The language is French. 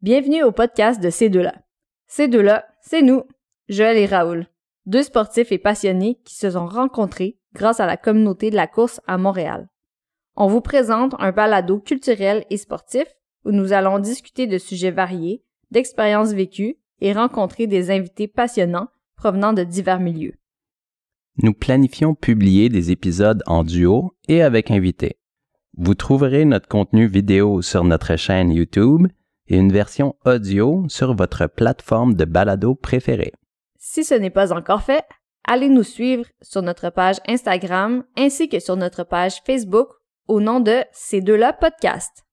Bienvenue au podcast de Ces deux-là. Ces deux-là, c'est nous, Joël et Raoul, deux sportifs et passionnés qui se sont rencontrés grâce à la communauté de la course à Montréal. On vous présente un balado culturel et sportif où nous allons discuter de sujets variés, d'expériences vécues et rencontrer des invités passionnants provenant de divers milieux. Nous planifions publier des épisodes en duo et avec invités. Vous trouverez notre contenu vidéo sur notre chaîne YouTube et une version audio sur votre plateforme de balado préférée. Si ce n'est pas encore fait, allez nous suivre sur notre page Instagram ainsi que sur notre page Facebook au nom de Ces deux-là podcast.